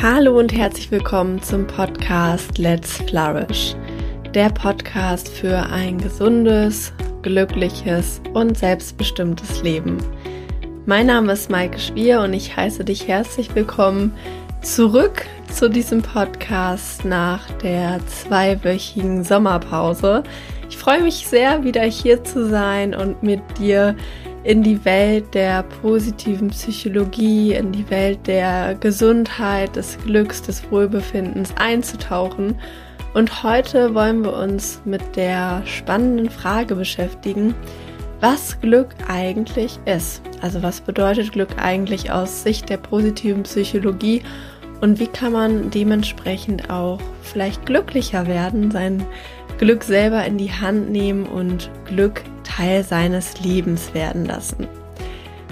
Hallo und herzlich willkommen zum Podcast Let's Flourish. Der Podcast für ein gesundes, glückliches und selbstbestimmtes Leben. Mein Name ist Maike Schwier und ich heiße dich herzlich willkommen zurück zu diesem Podcast nach der zweiwöchigen Sommerpause. Ich freue mich sehr, wieder hier zu sein und mit dir in die Welt der positiven Psychologie, in die Welt der Gesundheit, des Glücks, des Wohlbefindens einzutauchen. Und heute wollen wir uns mit der spannenden Frage beschäftigen, was Glück eigentlich ist. Also was bedeutet Glück eigentlich aus Sicht der positiven Psychologie und wie kann man dementsprechend auch vielleicht glücklicher werden, sein Glück selber in die Hand nehmen und Glück Teil seines Lebens werden lassen.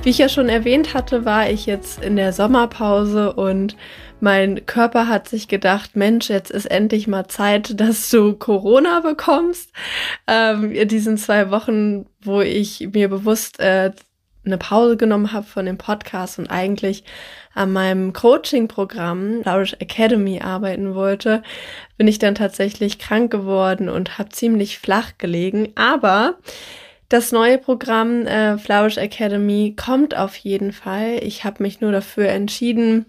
Wie ich ja schon erwähnt hatte, war ich jetzt in der Sommerpause und mein Körper hat sich gedacht, Mensch, jetzt ist endlich mal Zeit, dass du Corona bekommst. Ähm, in diesen zwei Wochen, wo ich mir bewusst äh, eine Pause genommen habe von dem Podcast und eigentlich an meinem Coaching-Programm Flourish Academy arbeiten wollte, bin ich dann tatsächlich krank geworden und habe ziemlich flach gelegen. Aber das neue Programm äh, Flourish Academy kommt auf jeden Fall. Ich habe mich nur dafür entschieden,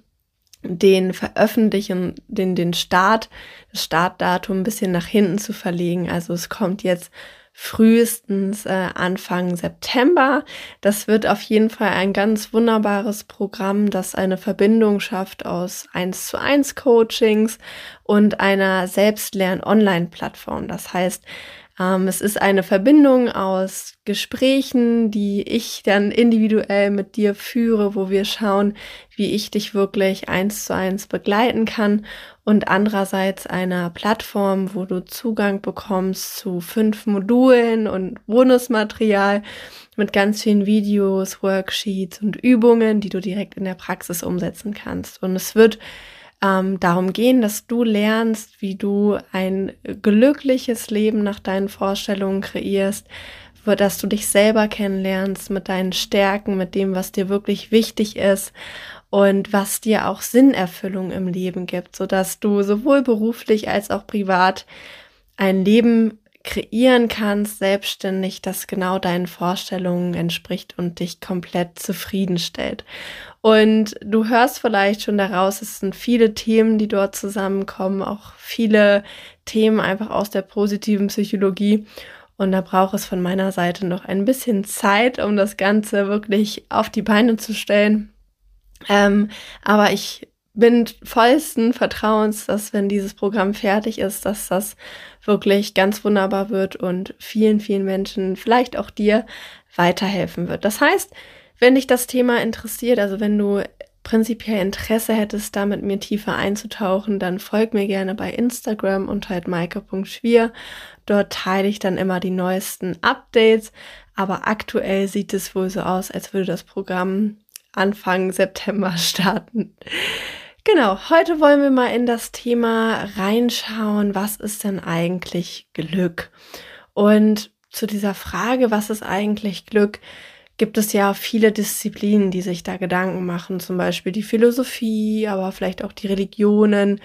den Veröffentlichen, den, den Start, das Startdatum ein bisschen nach hinten zu verlegen. Also es kommt jetzt frühestens äh, Anfang September. Das wird auf jeden Fall ein ganz wunderbares Programm, das eine Verbindung schafft aus 1 zu 1 Coachings und einer Selbstlern-Online-Plattform. Das heißt, ähm, es ist eine Verbindung aus Gesprächen, die ich dann individuell mit dir führe, wo wir schauen, wie ich dich wirklich eins zu eins begleiten kann und andererseits einer Plattform, wo du Zugang bekommst zu fünf Modulen und Bonusmaterial mit ganz vielen Videos, Worksheets und Übungen, die du direkt in der Praxis umsetzen kannst. Und es wird ähm, darum gehen, dass du lernst, wie du ein glückliches Leben nach deinen Vorstellungen kreierst, dass du dich selber kennenlernst mit deinen Stärken, mit dem, was dir wirklich wichtig ist und was dir auch Sinnerfüllung im Leben gibt, so dass du sowohl beruflich als auch privat ein Leben kreieren kannst, selbstständig, das genau deinen Vorstellungen entspricht und dich komplett zufriedenstellt. Und du hörst vielleicht schon daraus, es sind viele Themen, die dort zusammenkommen, auch viele Themen einfach aus der positiven Psychologie. Und da braucht es von meiner Seite noch ein bisschen Zeit, um das Ganze wirklich auf die Beine zu stellen. Ähm, aber ich bin vollsten Vertrauens, dass wenn dieses Programm fertig ist, dass das wirklich ganz wunderbar wird und vielen, vielen Menschen, vielleicht auch dir, weiterhelfen wird. Das heißt, wenn dich das Thema interessiert, also wenn du prinzipiell Interesse hättest, da mit mir tiefer einzutauchen, dann folg mir gerne bei Instagram unter halt maike.schwier. Dort teile ich dann immer die neuesten Updates. Aber aktuell sieht es wohl so aus, als würde das Programm Anfang September starten. Genau, heute wollen wir mal in das Thema reinschauen, was ist denn eigentlich Glück? Und zu dieser Frage, was ist eigentlich Glück, gibt es ja viele Disziplinen, die sich da Gedanken machen, zum Beispiel die Philosophie, aber vielleicht auch die Religionen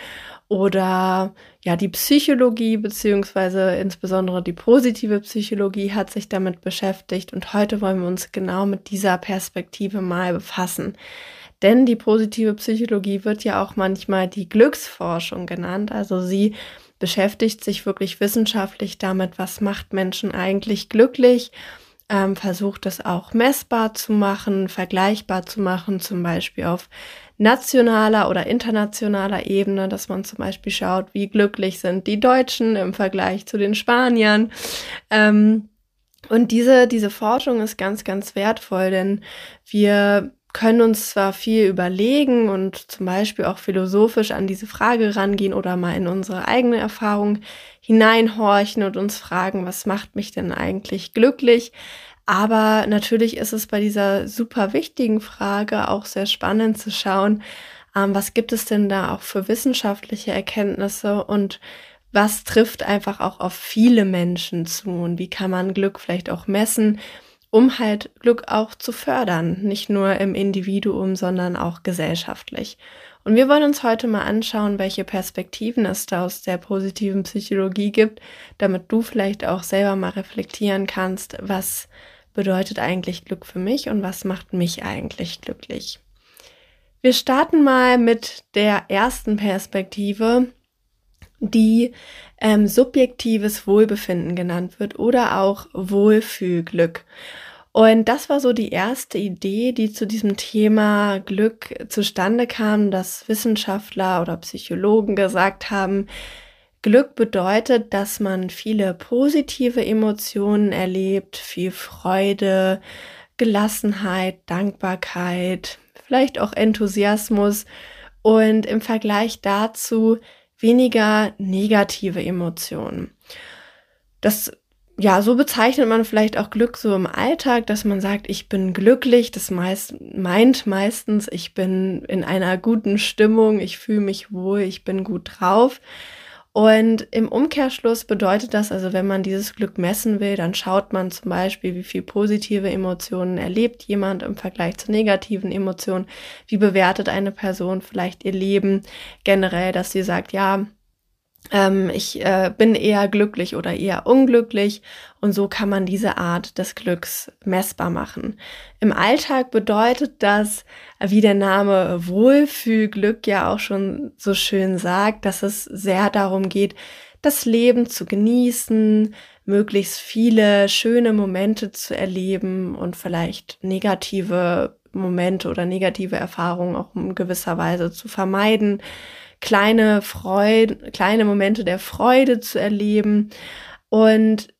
oder ja die Psychologie beziehungsweise insbesondere die positive Psychologie hat sich damit beschäftigt und heute wollen wir uns genau mit dieser Perspektive mal befassen. Denn die positive Psychologie wird ja auch manchmal die Glücksforschung genannt. Also sie beschäftigt sich wirklich wissenschaftlich damit, was macht Menschen eigentlich glücklich ähm, versucht es auch messbar zu machen, vergleichbar zu machen, zum Beispiel auf nationaler oder internationaler Ebene, dass man zum Beispiel schaut, wie glücklich sind die Deutschen im Vergleich zu den Spaniern. Ähm, und diese, diese Forschung ist ganz, ganz wertvoll, denn wir können uns zwar viel überlegen und zum Beispiel auch philosophisch an diese Frage rangehen oder mal in unsere eigene Erfahrung hineinhorchen und uns fragen, was macht mich denn eigentlich glücklich? Aber natürlich ist es bei dieser super wichtigen Frage auch sehr spannend zu schauen, ähm, was gibt es denn da auch für wissenschaftliche Erkenntnisse und was trifft einfach auch auf viele Menschen zu und wie kann man Glück vielleicht auch messen um halt Glück auch zu fördern, nicht nur im Individuum, sondern auch gesellschaftlich. Und wir wollen uns heute mal anschauen, welche Perspektiven es da aus der positiven Psychologie gibt, damit du vielleicht auch selber mal reflektieren kannst, was bedeutet eigentlich Glück für mich und was macht mich eigentlich glücklich. Wir starten mal mit der ersten Perspektive, die ähm, subjektives Wohlbefinden genannt wird oder auch Wohlfühlglück. Und das war so die erste Idee, die zu diesem Thema Glück zustande kam, dass Wissenschaftler oder Psychologen gesagt haben, Glück bedeutet, dass man viele positive Emotionen erlebt, viel Freude, Gelassenheit, Dankbarkeit, vielleicht auch Enthusiasmus und im Vergleich dazu weniger negative Emotionen. Das ja, so bezeichnet man vielleicht auch Glück so im Alltag, dass man sagt, ich bin glücklich. Das meist, meint meistens, ich bin in einer guten Stimmung, ich fühle mich wohl, ich bin gut drauf. Und im Umkehrschluss bedeutet das also, wenn man dieses Glück messen will, dann schaut man zum Beispiel, wie viel positive Emotionen erlebt jemand im Vergleich zu negativen Emotionen. Wie bewertet eine Person vielleicht ihr Leben generell, dass sie sagt, ja, ähm, ich äh, bin eher glücklich oder eher unglücklich und so kann man diese Art des Glücks messbar machen. Im Alltag bedeutet das, wie der Name Wohlfühlglück ja auch schon so schön sagt, dass es sehr darum geht, das Leben zu genießen, möglichst viele schöne Momente zu erleben und vielleicht negative Momente oder negative Erfahrungen auch in gewisser Weise zu vermeiden kleine Freude, kleine Momente der Freude zu erleben. Und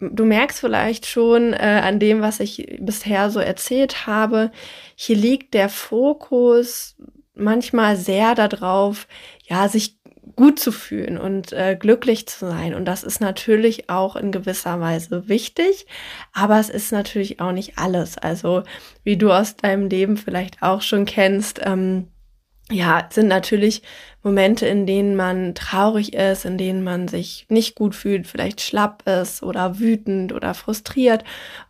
du merkst vielleicht schon äh, an dem, was ich bisher so erzählt habe, hier liegt der Fokus manchmal sehr darauf, ja, sich gut zu fühlen und äh, glücklich zu sein. Und das ist natürlich auch in gewisser Weise wichtig, aber es ist natürlich auch nicht alles. Also wie du aus deinem Leben vielleicht auch schon kennst, ähm, ja, sind natürlich Momente, in denen man traurig ist, in denen man sich nicht gut fühlt, vielleicht schlapp ist oder wütend oder frustriert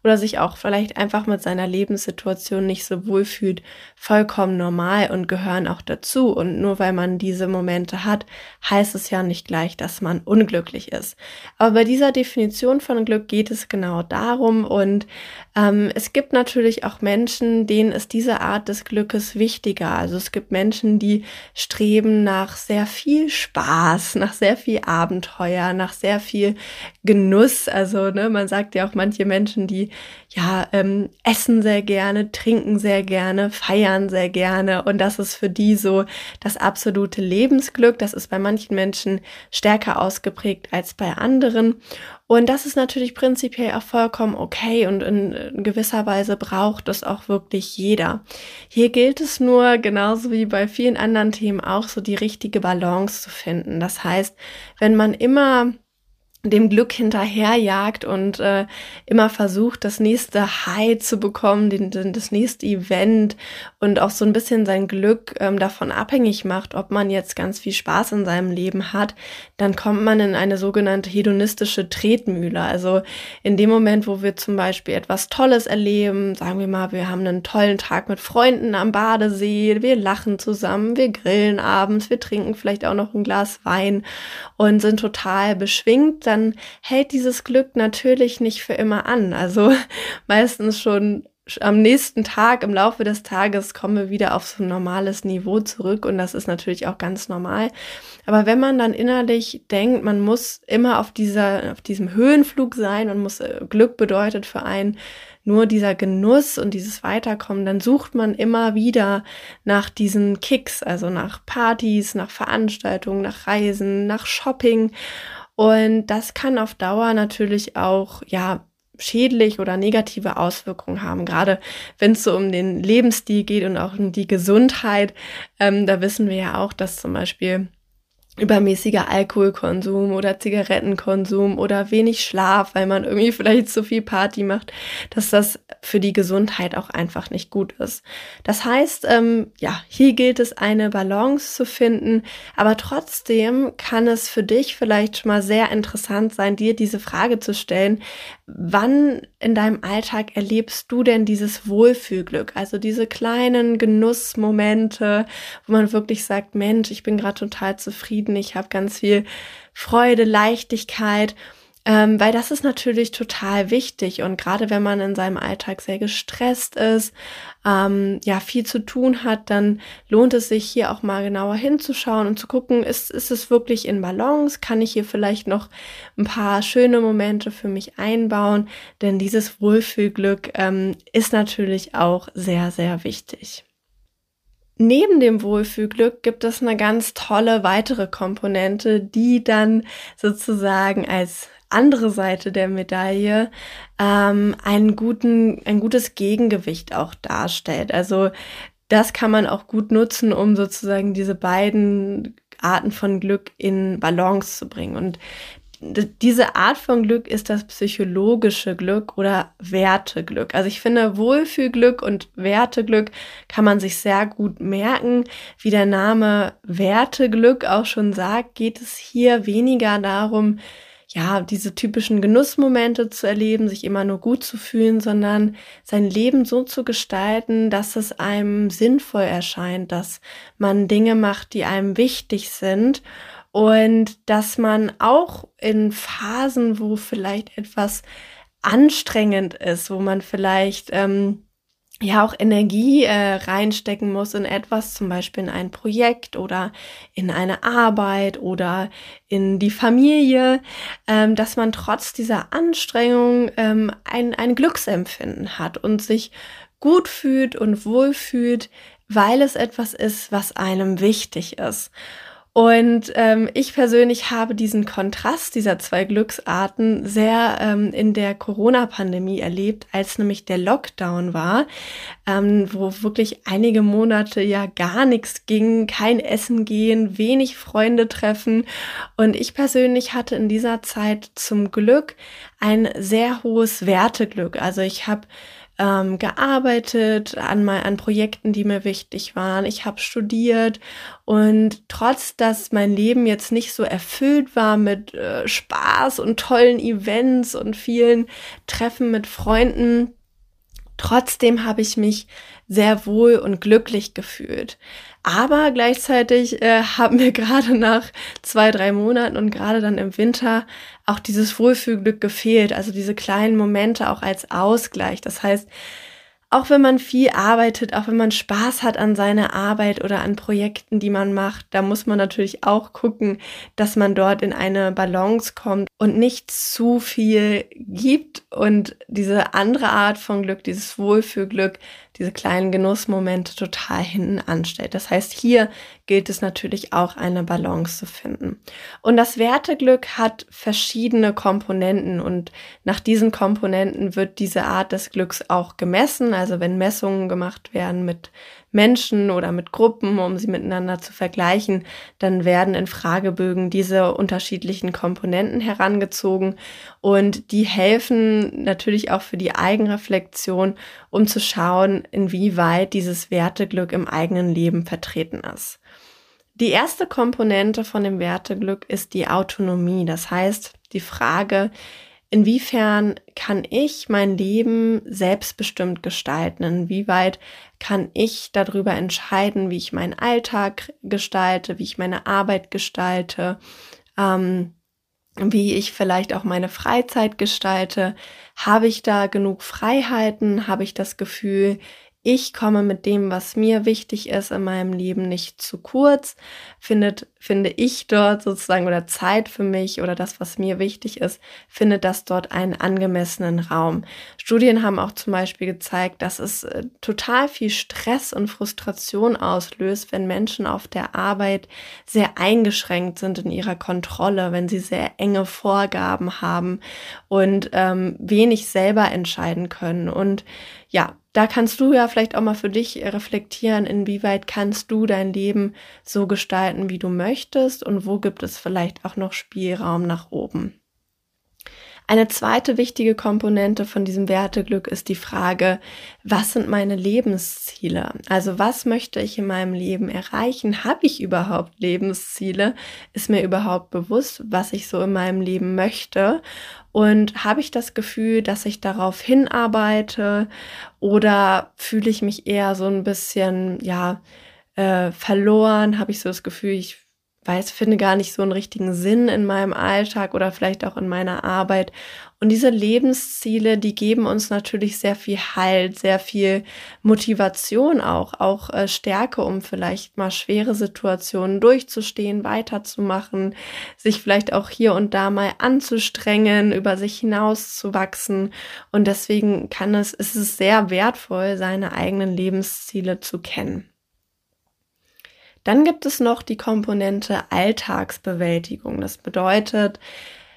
oder sich auch vielleicht einfach mit seiner Lebenssituation nicht so wohl fühlt, vollkommen normal und gehören auch dazu. Und nur weil man diese Momente hat, heißt es ja nicht gleich, dass man unglücklich ist. Aber bei dieser Definition von Glück geht es genau darum und ähm, es gibt natürlich auch Menschen, denen ist diese Art des Glückes wichtiger. Also es gibt Menschen, die streben nach nach sehr viel Spaß, nach sehr viel Abenteuer, nach sehr viel Genuss. Also, ne, man sagt ja auch manche Menschen, die ja ähm, essen sehr gerne, trinken sehr gerne, feiern sehr gerne. Und das ist für die so das absolute Lebensglück. Das ist bei manchen Menschen stärker ausgeprägt als bei anderen. Und das ist natürlich prinzipiell auch vollkommen okay und in gewisser Weise braucht es auch wirklich jeder. Hier gilt es nur, genauso wie bei vielen anderen Themen auch, so die richtige Balance zu finden. Das heißt, wenn man immer dem Glück hinterherjagt und äh, immer versucht, das nächste High zu bekommen, den, den, das nächste Event und auch so ein bisschen sein Glück ähm, davon abhängig macht, ob man jetzt ganz viel Spaß in seinem Leben hat, dann kommt man in eine sogenannte hedonistische Tretmühle. Also in dem Moment, wo wir zum Beispiel etwas Tolles erleben, sagen wir mal, wir haben einen tollen Tag mit Freunden am Badesee, wir lachen zusammen, wir grillen abends, wir trinken vielleicht auch noch ein Glas Wein und sind total beschwingt, dann hält dieses Glück natürlich nicht für immer an. Also meistens schon am nächsten Tag, im Laufe des Tages, kommen wir wieder auf so ein normales Niveau zurück und das ist natürlich auch ganz normal. Aber wenn man dann innerlich denkt, man muss immer auf dieser, auf diesem Höhenflug sein und muss äh, Glück bedeutet für einen nur dieser Genuss und dieses Weiterkommen, dann sucht man immer wieder nach diesen Kicks, also nach Partys, nach Veranstaltungen, nach Reisen, nach Shopping und das kann auf Dauer natürlich auch, ja, schädlich oder negative Auswirkungen haben. Gerade wenn es so um den Lebensstil geht und auch um die Gesundheit, ähm, da wissen wir ja auch, dass zum Beispiel übermäßiger Alkoholkonsum oder Zigarettenkonsum oder wenig Schlaf, weil man irgendwie vielleicht zu viel Party macht, dass das für die Gesundheit auch einfach nicht gut ist. Das heißt, ähm, ja, hier gilt es, eine Balance zu finden, aber trotzdem kann es für dich vielleicht schon mal sehr interessant sein, dir diese Frage zu stellen, wann in deinem Alltag erlebst du denn dieses Wohlfühlglück, also diese kleinen Genussmomente, wo man wirklich sagt, Mensch, ich bin gerade total zufrieden, ich habe ganz viel Freude, Leichtigkeit ähm, weil das ist natürlich total wichtig und gerade wenn man in seinem Alltag sehr gestresst ist, ähm, ja, viel zu tun hat, dann lohnt es sich hier auch mal genauer hinzuschauen und zu gucken, ist, ist es wirklich in Balance? Kann ich hier vielleicht noch ein paar schöne Momente für mich einbauen? Denn dieses Wohlfühlglück ähm, ist natürlich auch sehr, sehr wichtig. Neben dem Wohlfühlglück gibt es eine ganz tolle weitere Komponente, die dann sozusagen als andere Seite der Medaille ähm, einen guten, ein gutes Gegengewicht auch darstellt. Also das kann man auch gut nutzen, um sozusagen diese beiden Arten von Glück in Balance zu bringen. Und diese Art von Glück ist das psychologische Glück oder Werteglück. Also ich finde, Wohlfühlglück und Werteglück kann man sich sehr gut merken. Wie der Name Werteglück auch schon sagt, geht es hier weniger darum, ja, diese typischen Genussmomente zu erleben, sich immer nur gut zu fühlen, sondern sein Leben so zu gestalten, dass es einem sinnvoll erscheint, dass man Dinge macht, die einem wichtig sind und dass man auch in Phasen, wo vielleicht etwas anstrengend ist, wo man vielleicht ähm, ja auch Energie äh, reinstecken muss in etwas, zum Beispiel in ein Projekt oder in eine Arbeit oder in die Familie, ähm, dass man trotz dieser Anstrengung ähm, ein, ein Glücksempfinden hat und sich gut fühlt und wohlfühlt, weil es etwas ist, was einem wichtig ist. Und ähm, ich persönlich habe diesen Kontrast dieser zwei Glücksarten sehr ähm, in der Corona-Pandemie erlebt, als nämlich der Lockdown war, ähm, wo wirklich einige Monate ja gar nichts ging, kein Essen gehen, wenig Freunde treffen. Und ich persönlich hatte in dieser Zeit zum Glück ein sehr hohes Werteglück. Also ich habe ähm, gearbeitet an, mal, an Projekten, die mir wichtig waren. Ich habe studiert und trotz, dass mein Leben jetzt nicht so erfüllt war mit äh, Spaß und tollen Events und vielen Treffen mit Freunden, trotzdem habe ich mich sehr wohl und glücklich gefühlt. Aber gleichzeitig äh, haben mir gerade nach zwei, drei Monaten und gerade dann im Winter auch dieses Wohlfühlglück gefehlt. Also diese kleinen Momente auch als Ausgleich. Das heißt, auch wenn man viel arbeitet, auch wenn man Spaß hat an seiner Arbeit oder an Projekten, die man macht, da muss man natürlich auch gucken, dass man dort in eine Balance kommt und nicht zu viel gibt und diese andere Art von Glück, dieses Wohlfühlglück, diese kleinen Genussmomente total hinten anstellt. Das heißt, hier gilt es natürlich auch eine Balance zu finden. Und das Werteglück hat verschiedene Komponenten und nach diesen Komponenten wird diese Art des Glücks auch gemessen. Also wenn Messungen gemacht werden mit Menschen oder mit Gruppen, um sie miteinander zu vergleichen, dann werden in Fragebögen diese unterschiedlichen Komponenten herangezogen und die helfen natürlich auch für die Eigenreflexion, um zu schauen, inwieweit dieses Werteglück im eigenen Leben vertreten ist. Die erste Komponente von dem Werteglück ist die Autonomie. Das heißt, die Frage, inwiefern kann ich mein Leben selbstbestimmt gestalten? Inwieweit kann ich darüber entscheiden, wie ich meinen Alltag gestalte, wie ich meine Arbeit gestalte, ähm, wie ich vielleicht auch meine Freizeit gestalte? Habe ich da genug Freiheiten? Habe ich das Gefühl, ich komme mit dem, was mir wichtig ist in meinem Leben, nicht zu kurz, findet, finde ich dort sozusagen oder Zeit für mich oder das, was mir wichtig ist, findet das dort einen angemessenen Raum. Studien haben auch zum Beispiel gezeigt, dass es äh, total viel Stress und Frustration auslöst, wenn Menschen auf der Arbeit sehr eingeschränkt sind in ihrer Kontrolle, wenn sie sehr enge Vorgaben haben und ähm, wenig selber entscheiden können und ja, da kannst du ja vielleicht auch mal für dich reflektieren, inwieweit kannst du dein Leben so gestalten, wie du möchtest und wo gibt es vielleicht auch noch Spielraum nach oben. Eine zweite wichtige Komponente von diesem Werteglück ist die Frage, was sind meine Lebensziele? Also was möchte ich in meinem Leben erreichen? Habe ich überhaupt Lebensziele? Ist mir überhaupt bewusst, was ich so in meinem Leben möchte? Und habe ich das Gefühl, dass ich darauf hinarbeite oder fühle ich mich eher so ein bisschen, ja, äh, verloren? Habe ich so das Gefühl, ich weiß, finde gar nicht so einen richtigen Sinn in meinem Alltag oder vielleicht auch in meiner Arbeit. Und diese Lebensziele, die geben uns natürlich sehr viel Halt, sehr viel Motivation auch, auch äh, Stärke, um vielleicht mal schwere Situationen durchzustehen, weiterzumachen, sich vielleicht auch hier und da mal anzustrengen, über sich hinauszuwachsen. Und deswegen kann es, ist es sehr wertvoll, seine eigenen Lebensziele zu kennen. Dann gibt es noch die Komponente Alltagsbewältigung. Das bedeutet,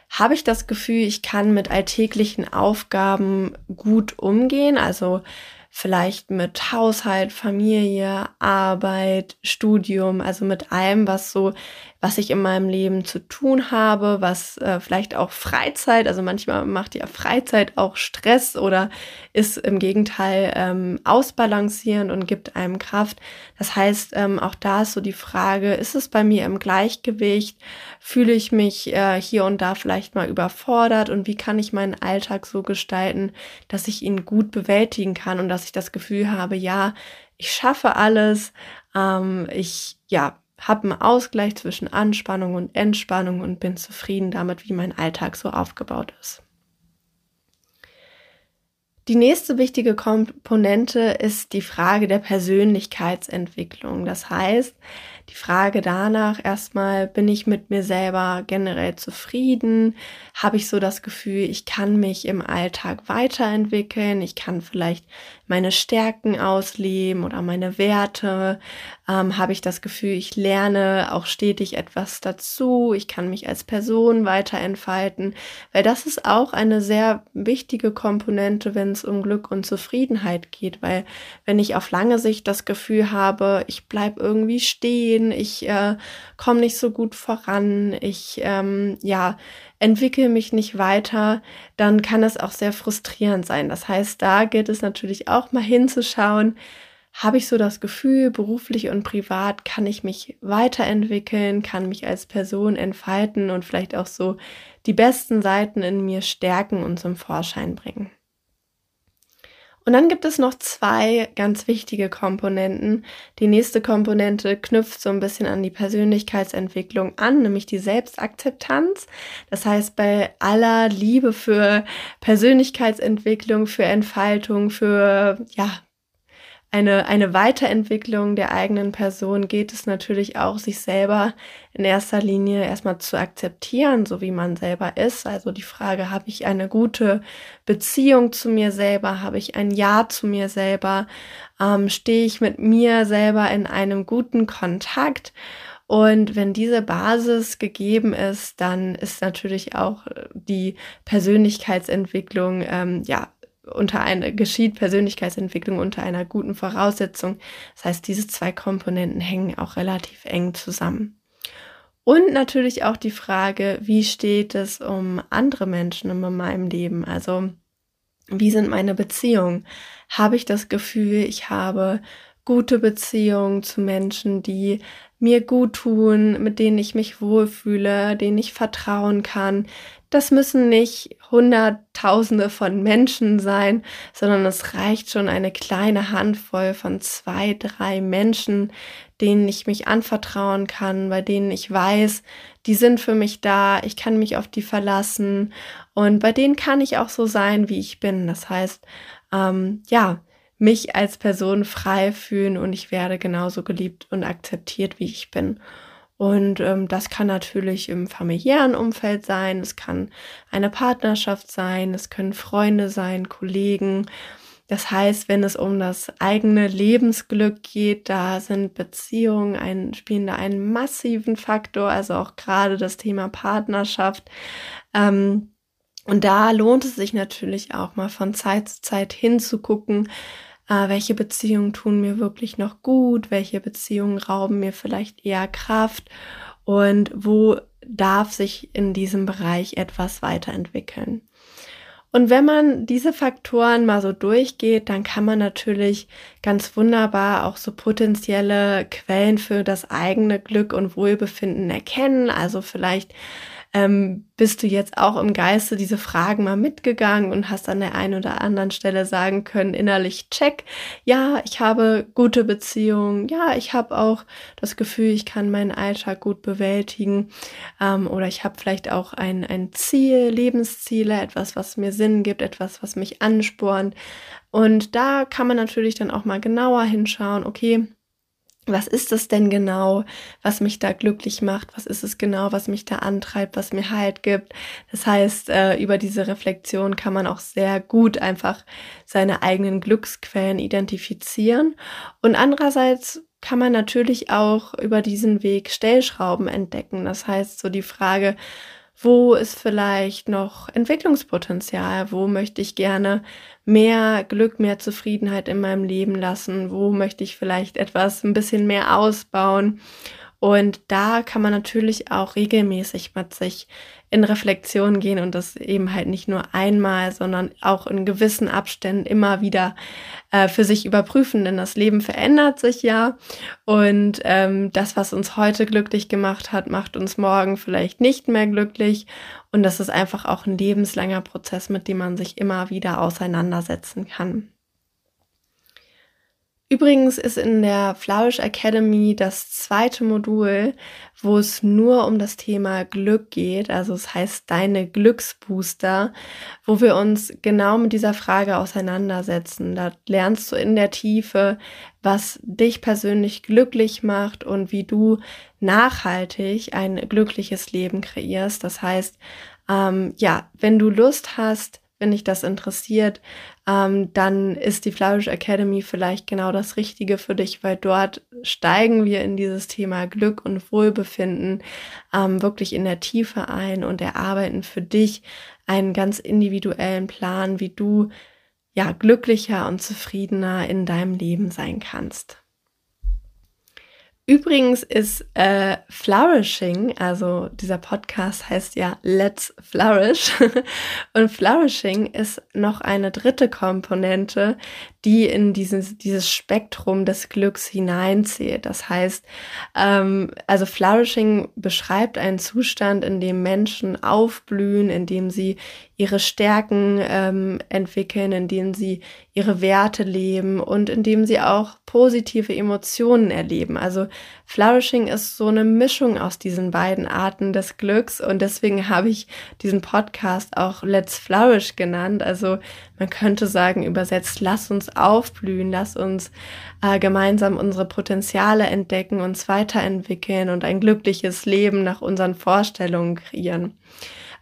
habe ich das Gefühl, ich kann mit alltäglichen Aufgaben gut umgehen, also vielleicht mit Haushalt, Familie, Arbeit, Studium, also mit allem, was so, was ich in meinem Leben zu tun habe, was äh, vielleicht auch Freizeit, also manchmal macht ja Freizeit auch Stress oder ist im Gegenteil ähm, ausbalancierend und gibt einem Kraft. Das heißt, ähm, auch da ist so die Frage, ist es bei mir im Gleichgewicht? Fühle ich mich äh, hier und da vielleicht mal überfordert und wie kann ich meinen Alltag so gestalten, dass ich ihn gut bewältigen kann und dass ich das Gefühl habe, ja, ich schaffe alles, ähm, ich, ja, habe einen Ausgleich zwischen Anspannung und Entspannung und bin zufrieden damit, wie mein Alltag so aufgebaut ist. Die nächste wichtige Komponente ist die Frage der Persönlichkeitsentwicklung. Das heißt, die Frage danach erstmal, bin ich mit mir selber generell zufrieden? Habe ich so das Gefühl, ich kann mich im Alltag weiterentwickeln? Ich kann vielleicht meine Stärken ausleben oder meine Werte? Ähm, habe ich das Gefühl, ich lerne auch stetig etwas dazu? Ich kann mich als Person weiterentfalten? Weil das ist auch eine sehr wichtige Komponente, wenn es um Glück und Zufriedenheit geht. Weil wenn ich auf lange Sicht das Gefühl habe, ich bleib irgendwie stehen, ich äh, komme nicht so gut voran, ich ähm, ja entwickle mich nicht weiter, dann kann es auch sehr frustrierend sein. Das heißt, da gilt es natürlich auch mal hinzuschauen, habe ich so das Gefühl, beruflich und privat kann ich mich weiterentwickeln, kann mich als Person entfalten und vielleicht auch so die besten Seiten in mir stärken und zum Vorschein bringen. Und dann gibt es noch zwei ganz wichtige Komponenten. Die nächste Komponente knüpft so ein bisschen an die Persönlichkeitsentwicklung an, nämlich die Selbstakzeptanz. Das heißt, bei aller Liebe für Persönlichkeitsentwicklung, für Entfaltung, für ja, eine, eine Weiterentwicklung der eigenen Person geht es natürlich auch, sich selber in erster Linie erstmal zu akzeptieren, so wie man selber ist. Also die Frage, habe ich eine gute Beziehung zu mir selber? Habe ich ein Ja zu mir selber? Ähm, Stehe ich mit mir selber in einem guten Kontakt? Und wenn diese Basis gegeben ist, dann ist natürlich auch die Persönlichkeitsentwicklung ähm, ja unter einer geschieht Persönlichkeitsentwicklung unter einer guten Voraussetzung. Das heißt, diese zwei Komponenten hängen auch relativ eng zusammen. Und natürlich auch die Frage, wie steht es um andere Menschen in meinem Leben? Also, wie sind meine Beziehungen? Habe ich das Gefühl, ich habe gute Beziehungen zu Menschen, die mir gut tun, mit denen ich mich wohlfühle, denen ich vertrauen kann, das müssen nicht Hunderttausende von Menschen sein, sondern es reicht schon eine kleine Handvoll von zwei, drei Menschen, denen ich mich anvertrauen kann, bei denen ich weiß, die sind für mich da, ich kann mich auf die verlassen und bei denen kann ich auch so sein, wie ich bin. Das heißt, ähm, ja, mich als Person frei fühlen und ich werde genauso geliebt und akzeptiert, wie ich bin. Und ähm, das kann natürlich im familiären Umfeld sein, es kann eine Partnerschaft sein, es können Freunde sein, Kollegen. Das heißt, wenn es um das eigene Lebensglück geht, da sind Beziehungen ein, spielen da einen massiven Faktor, also auch gerade das Thema Partnerschaft. Ähm, Und da lohnt es sich natürlich auch mal von Zeit zu Zeit hinzugucken, äh, welche Beziehungen tun mir wirklich noch gut, welche Beziehungen rauben mir vielleicht eher Kraft und wo darf sich in diesem Bereich etwas weiterentwickeln. Und wenn man diese Faktoren mal so durchgeht, dann kann man natürlich ganz wunderbar auch so potenzielle Quellen für das eigene Glück und Wohlbefinden erkennen. Also vielleicht ähm, bist du jetzt auch im Geiste diese Fragen mal mitgegangen und hast an der einen oder anderen Stelle sagen können, innerlich check, ja, ich habe gute Beziehungen, ja, ich habe auch das Gefühl, ich kann meinen Alltag gut bewältigen ähm, oder ich habe vielleicht auch ein, ein Ziel, Lebensziele, etwas, was mir Sinn gibt, etwas, was mich anspornt. Und da kann man natürlich dann auch mal genauer hinschauen, okay, was ist es denn genau, was mich da glücklich macht? Was ist es genau, was mich da antreibt, was mir Halt gibt? Das heißt, äh, über diese Reflexion kann man auch sehr gut einfach seine eigenen Glücksquellen identifizieren. Und andererseits kann man natürlich auch über diesen Weg Stellschrauben entdecken. Das heißt, so die Frage, wo ist vielleicht noch Entwicklungspotenzial? Wo möchte ich gerne mehr Glück, mehr Zufriedenheit in meinem Leben lassen? Wo möchte ich vielleicht etwas ein bisschen mehr ausbauen? Und da kann man natürlich auch regelmäßig mit sich in Reflexion gehen und das eben halt nicht nur einmal, sondern auch in gewissen Abständen immer wieder äh, für sich überprüfen, denn das Leben verändert sich ja und ähm, das, was uns heute glücklich gemacht hat, macht uns morgen vielleicht nicht mehr glücklich und das ist einfach auch ein lebenslanger Prozess, mit dem man sich immer wieder auseinandersetzen kann. Übrigens ist in der Flourish Academy das zweite Modul, wo es nur um das Thema Glück geht. Also es heißt deine Glücksbooster, wo wir uns genau mit dieser Frage auseinandersetzen. Da lernst du in der Tiefe, was dich persönlich glücklich macht und wie du nachhaltig ein glückliches Leben kreierst. Das heißt, ähm, ja, wenn du Lust hast, wenn dich das interessiert, ähm, dann ist die Flourish Academy vielleicht genau das Richtige für dich, weil dort steigen wir in dieses Thema Glück und Wohlbefinden ähm, wirklich in der Tiefe ein und erarbeiten für dich einen ganz individuellen Plan, wie du ja glücklicher und zufriedener in deinem Leben sein kannst. Übrigens ist äh, Flourishing, also dieser Podcast heißt ja Let's Flourish und Flourishing ist noch eine dritte Komponente, die in dieses, dieses Spektrum des Glücks hineinzählt. Das heißt, ähm, also Flourishing beschreibt einen Zustand, in dem Menschen aufblühen, in dem sie ihre Stärken ähm, entwickeln, in dem sie ihre Werte leben und in dem sie auch positive Emotionen erleben. Also Flourishing ist so eine Mischung aus diesen beiden Arten des Glücks und deswegen habe ich diesen Podcast auch Let's Flourish genannt. Also man könnte sagen, übersetzt, lass uns aufblühen, lass uns äh, gemeinsam unsere Potenziale entdecken, uns weiterentwickeln und ein glückliches Leben nach unseren Vorstellungen kreieren.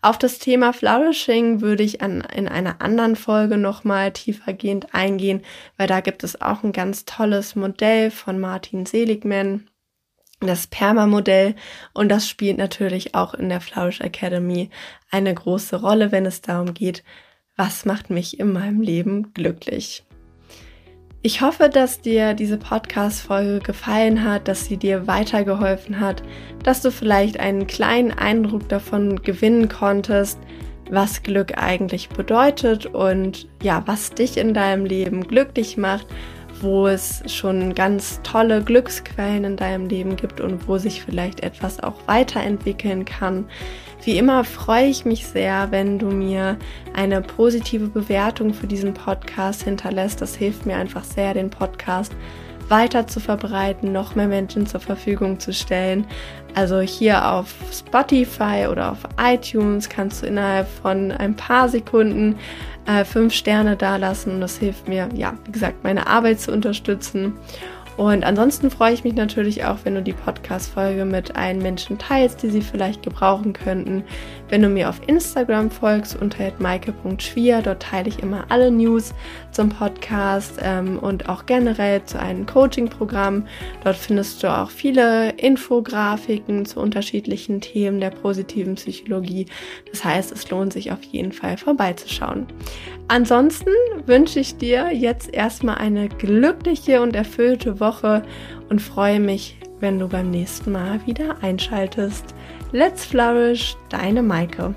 Auf das Thema Flourishing würde ich an, in einer anderen Folge nochmal tiefergehend eingehen, weil da gibt es auch ein ganz tolles Modell von Martin Seligman, das Perma-Modell und das spielt natürlich auch in der Flourish Academy eine große Rolle, wenn es darum geht, was macht mich in meinem Leben glücklich. Ich hoffe, dass dir diese Podcast-Folge gefallen hat, dass sie dir weitergeholfen hat, dass du vielleicht einen kleinen Eindruck davon gewinnen konntest, was Glück eigentlich bedeutet und ja, was dich in deinem Leben glücklich macht wo es schon ganz tolle Glücksquellen in deinem Leben gibt und wo sich vielleicht etwas auch weiterentwickeln kann. Wie immer freue ich mich sehr, wenn du mir eine positive Bewertung für diesen Podcast hinterlässt. Das hilft mir einfach sehr, den Podcast weiter zu verbreiten, noch mehr Menschen zur Verfügung zu stellen. Also hier auf Spotify oder auf iTunes kannst du innerhalb von ein paar Sekunden äh, fünf Sterne dalassen. Das hilft mir, ja, wie gesagt, meine Arbeit zu unterstützen. Und ansonsten freue ich mich natürlich auch, wenn du die Podcast-Folge mit allen Menschen teilst, die sie vielleicht gebrauchen könnten. Wenn du mir auf Instagram folgst unter maike.schwier, dort teile ich immer alle News zum Podcast ähm, und auch generell zu einem Coaching-Programm. Dort findest du auch viele Infografiken zu unterschiedlichen Themen der positiven Psychologie. Das heißt, es lohnt sich auf jeden Fall vorbeizuschauen. Ansonsten wünsche ich dir jetzt erstmal eine glückliche und erfüllte Woche und freue mich, wenn du beim nächsten Mal wieder einschaltest. Let's Flourish, deine Maike.